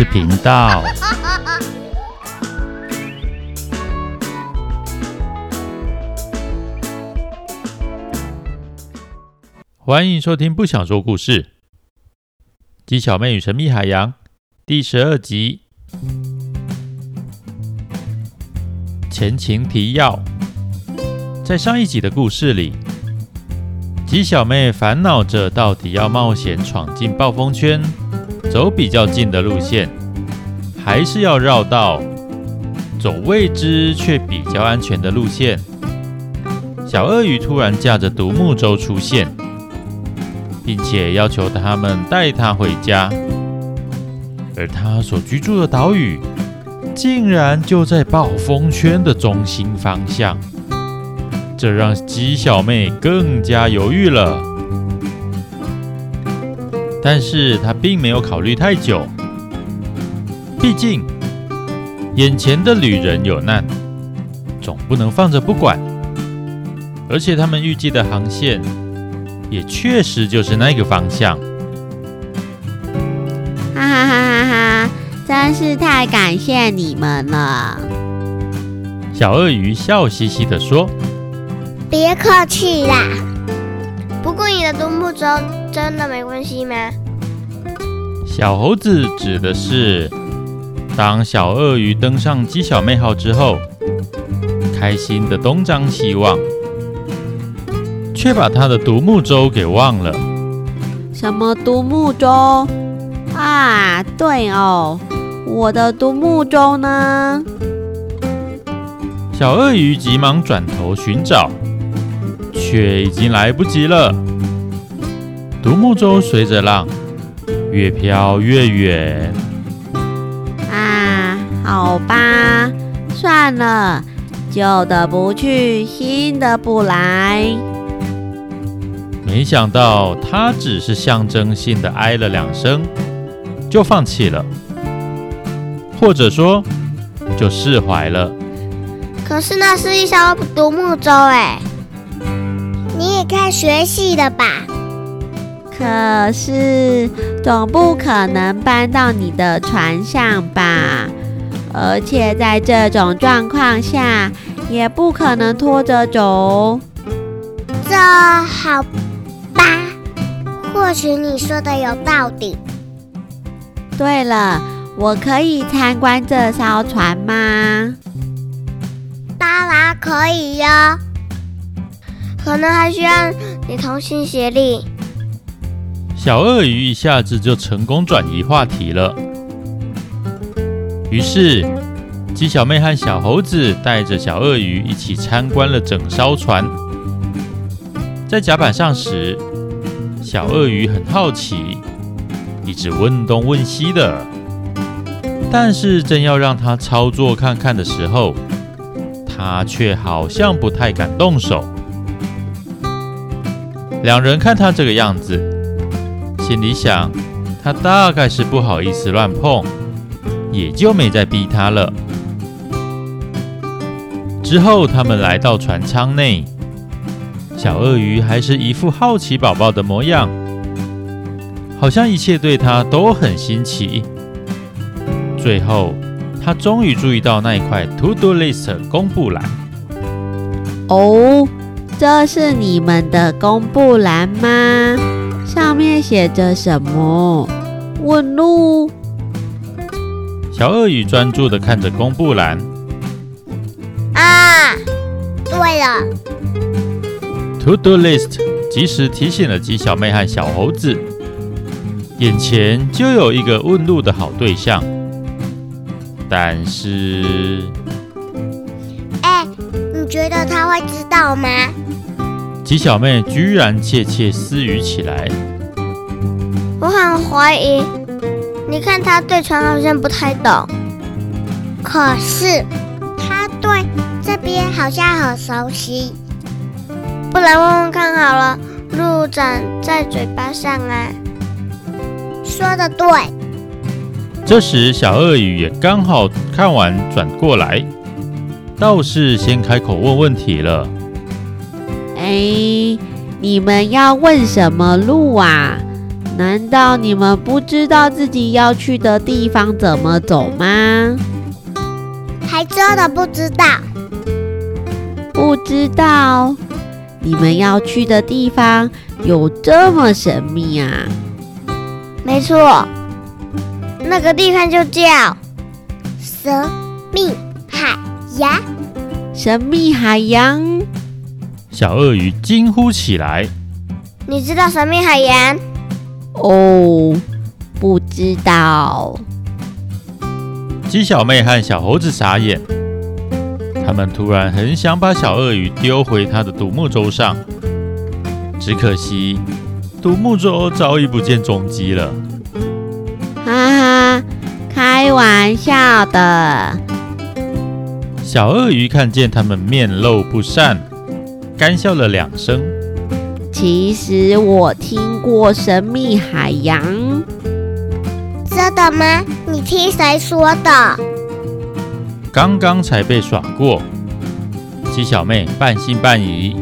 事频道。欢迎收听《不想说故事》。鸡小妹与神秘海洋第十二集。前情提要：在上一集的故事里。鸡小妹烦恼着，到底要冒险闯进暴风圈，走比较近的路线，还是要绕道走未知却比较安全的路线？小鳄鱼突然驾着独木舟出现，并且要求他们带他回家，而他所居住的岛屿，竟然就在暴风圈的中心方向。这让鸡小妹更加犹豫了，但是他并没有考虑太久。毕竟眼前的旅人有难，总不能放着不管。而且他们预计的航线也确实就是那个方向。哈哈哈哈哈！真是太感谢你们了。小鳄鱼笑嘻嘻地说。别客气啦，不过你的独木舟真的没关系吗？小猴子指的是，当小鳄鱼登上鸡小妹号之后，开心的东张西望，却把他的独木舟给忘了。什么独木舟？啊，对哦，我的独木舟呢？小鳄鱼急忙转头寻找。却已经来不及了。独木舟随着浪越飘越远。啊，好吧，算了，旧的不去，新的不来。没想到他只是象征性的哎了两声，就放弃了，或者说就释怀了。可是那是一艘独木舟哎。你也该学习了吧？可是总不可能搬到你的船上吧？而且在这种状况下，也不可能拖着走。这好吧，或许你说的有道理。对了，我可以参观这艘船吗？当然可以哟。可能还需要你同心协力。小鳄鱼一下子就成功转移话题了。于是，鸡小妹和小猴子带着小鳄鱼一起参观了整艘船。在甲板上时，小鳄鱼很好奇，一直问东问西的。但是，正要让他操作看看的时候，他却好像不太敢动手。两人看他这个样子，心里想，他大概是不好意思乱碰，也就没再逼他了。之后，他们来到船舱内，小鳄鱼还是一副好奇宝宝的模样，好像一切对他都很新奇。最后，他终于注意到那一块 To Do List 公布栏。哦。这是你们的公布栏吗？上面写着什么？问路。小鳄鱼专注的看着公布栏。啊，对了，To Do List 及时提醒了鸡小妹和小猴子，眼前就有一个问路的好对象。但是，哎，你觉得他会知道吗？鸡小妹居然窃窃私语起来，我很怀疑。你看他对船好像不太懂，可是他对这边好像很熟悉。不然问问看好了，路长在嘴巴上啊。说的对。这时小鳄鱼也刚好看完转过来，倒是先开口问问题了。哎，你们要问什么路啊？难道你们不知道自己要去的地方怎么走吗？还真的不知道。不知道？你们要去的地方有这么神秘啊？没错，那个地方就叫神秘海洋。神秘海洋。小鳄鱼惊呼起来：“你知道神秘海洋？”哦，不知道。鸡小妹和小猴子傻眼，他们突然很想把小鳄鱼丢回他的独木舟上，只可惜独木舟早已不见踪迹了。哈哈，开玩笑的。小鳄鱼看见他们面露不善，干笑了两声。其实我听过神秘海洋。真的吗？你听谁说的？刚刚才被耍过。鸡小妹半信半疑。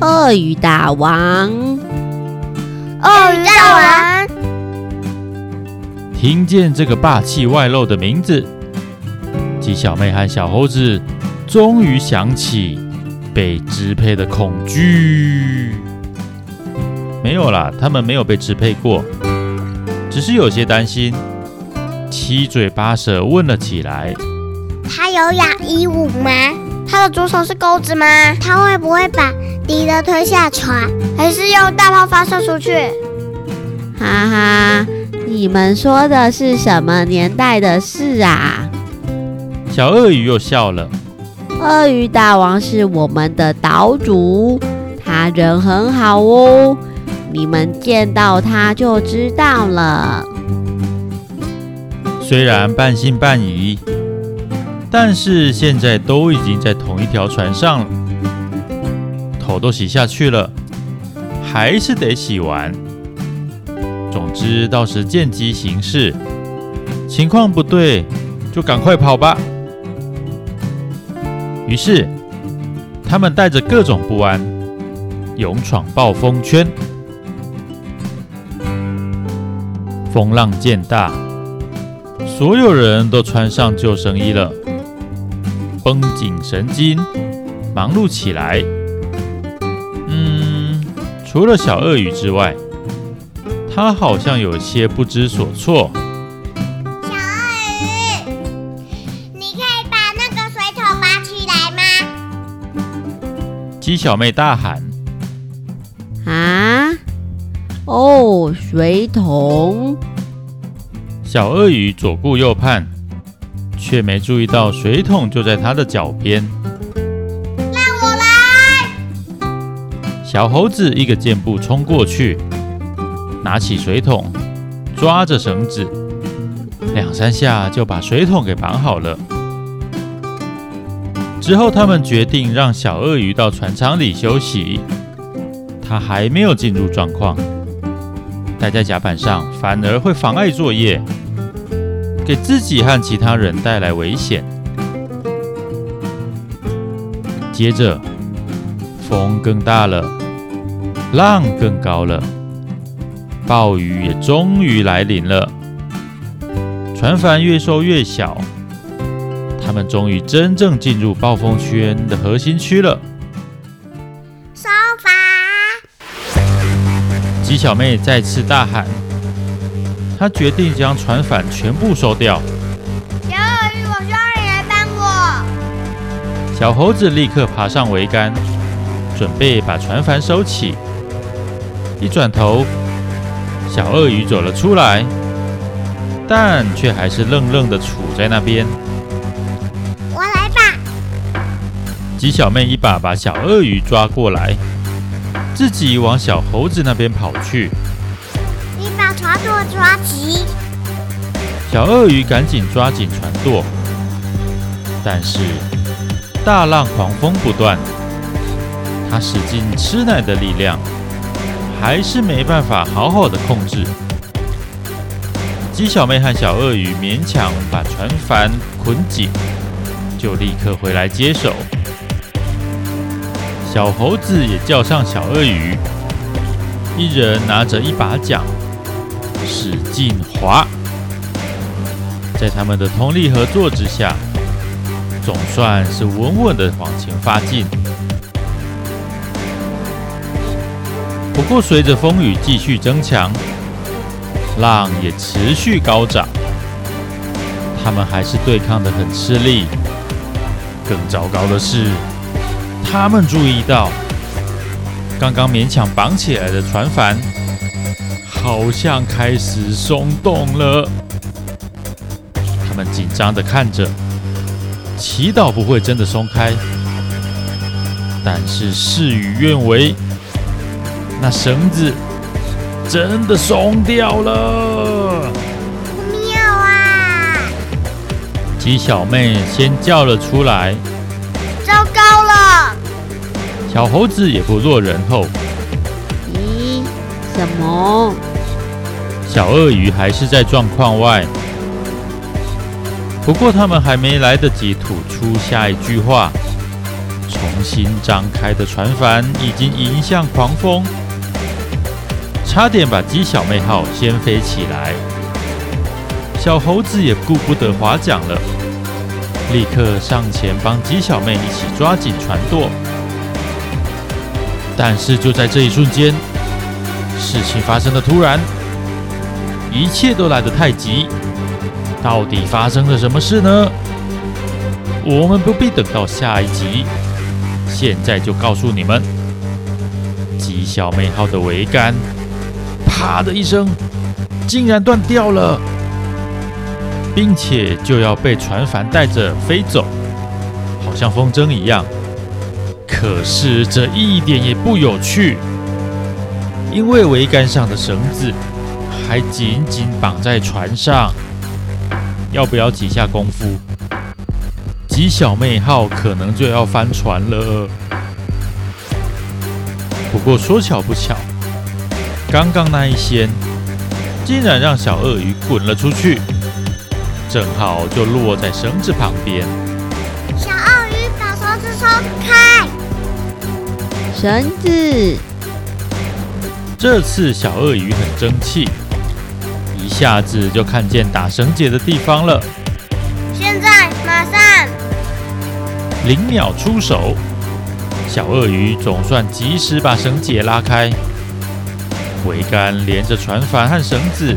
鳄鱼大王，鳄鱼大王。听见这个霸气外露的名字，鸡小妹和小猴子终于想起。被支配的恐惧。没有啦，他们没有被支配过，只是有些担心。七嘴八舌问了起来：“他有养鹦鹉吗？他的左手是钩子吗？他会不会把敌人推下船，还是用大炮发射出去？”哈哈，你们说的是什么年代的事啊？小鳄鱼又笑了。鳄鱼大王是我们的岛主，他人很好哦，你们见到他就知道了。虽然半信半疑，但是现在都已经在同一条船上了，头都洗下去了，还是得洗完。总之，到时见机行事，情况不对就赶快跑吧。于是，他们带着各种不安，勇闯暴风圈。风浪渐大，所有人都穿上救生衣了，绷紧神经，忙碌起来。嗯，除了小鳄鱼之外，它好像有些不知所措。鸡小妹大喊：“啊！哦，水桶！”小鳄鱼左顾右盼，却没注意到水桶就在它的脚边。让我来！小猴子一个箭步冲过去，拿起水桶，抓着绳子，两三下就把水桶给绑好了。之后，他们决定让小鳄鱼到船舱里休息。它还没有进入状况，待在甲板上反而会妨碍作业，给自己和其他人带来危险。接着，风更大了，浪更高了，暴雨也终于来临了。船帆越收越小。他们终于真正进入暴风圈的核心区了。收帆！鸡小妹再次大喊，她决定将船帆全部收掉。小鳄鱼，我需要你来帮我。小猴子立刻爬上桅杆，准备把船帆收起。一转头，小鳄鱼走了出来，但却还是愣愣的杵在那边。我来吧鸡小妹一把把小鳄鱼抓过来，自己往小猴子那边跑去。舵抓紧！小鳄鱼赶紧抓紧船舵，但是大浪狂风不断，它使尽吃奶的力量，还是没办法好好的控制。鸡小妹和小鳄鱼勉强把船帆捆紧，就立刻回来接手。小猴子也叫上小鳄鱼，一人拿着一把桨，使劲划。在他们的通力合作之下，总算是稳稳的往前发进。不过，随着风雨继续增强，浪也持续高涨，他们还是对抗得很吃力。更糟糕的是，他们注意到，刚刚勉强绑起来的船帆，好像开始松动了。他们紧张地看着，祈祷不会真的松开。但是事与愿违，那绳子真的松掉了。妙啊！鸡小妹先叫了出来。糟糕了！小猴子也不落人后。咦？什么？小鳄鱼还是在状况外。不过，他们还没来得及吐出下一句话，重新张开的船帆已经迎向狂风，差点把鸡小妹号掀飞起来。小猴子也顾不得划桨了，立刻上前帮鸡小妹一起抓紧船舵。但是就在这一瞬间，事情发生的突然，一切都来得太急。到底发生了什么事呢？我们不必等到下一集，现在就告诉你们：极小妹号的桅杆，啪的一声，竟然断掉了，并且就要被船帆带着飞走，好像风筝一样。可是这一点也不有趣，因为桅杆上的绳子还紧紧绑在船上。要不要几下功夫，吉小妹号可能就要翻船了。不过说巧不巧，刚刚那一掀，竟然让小鳄鱼滚了出去，正好就落在绳子旁边。小鳄鱼，把绳子松开！绳子。这次小鳄鱼很争气。一下子就看见打绳结的地方了。现在，马上！零秒出手，小鳄鱼总算及时把绳结拉开，桅杆连着船帆和绳子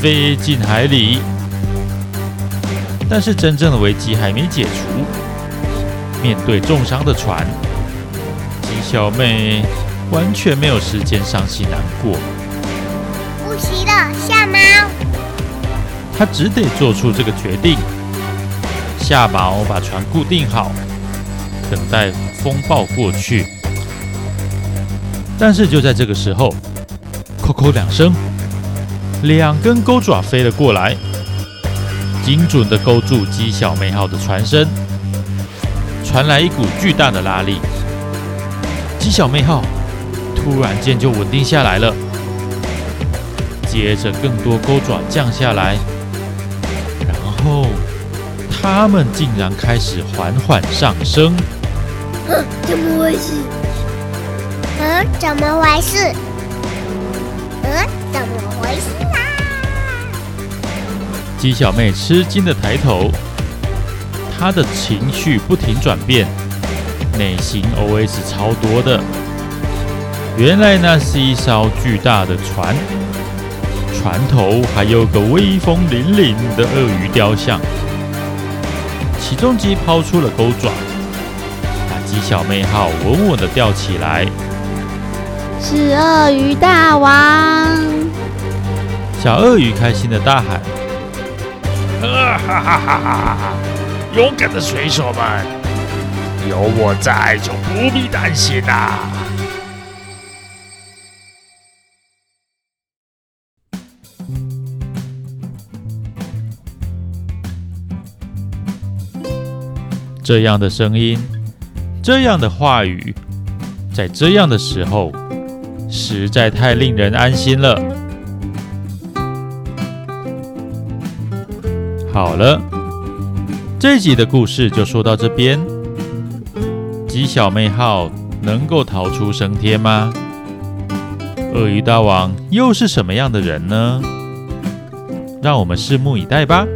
飞进海里。但是真正的危机还没解除，面对重伤的船，鸡小妹完全没有时间伤心难过。下猫。他只得做出这个决定，下锚把船固定好，等待风暴过去。但是就在这个时候，扣扣两声，两根钩爪飞了过来，精准的勾住鸡小妹号的船身，传来一股巨大的拉力，鸡小妹号突然间就稳定下来了。接着，更多钩爪降下来，然后它们竟然开始缓缓上升。嗯，怎么回事？嗯，怎么回事？嗯，怎么回事啊？鸡小妹吃惊的抬头，她的情绪不停转变，内心 OS 超多的。原来那是一艘巨大的船。船头还有个威风凛凛的鳄鱼雕像，起重机抛出了钩爪，把鸡小妹号稳稳的吊起来。是鳄鱼大王！小鳄鱼开心的大喊：“哈哈哈哈哈！勇敢的水手们，有我在，就不必担心啦！”这样的声音，这样的话语，在这样的时候，实在太令人安心了。好了，这集的故事就说到这边。鸡小妹号能够逃出升天吗？鳄鱼大王又是什么样的人呢？让我们拭目以待吧。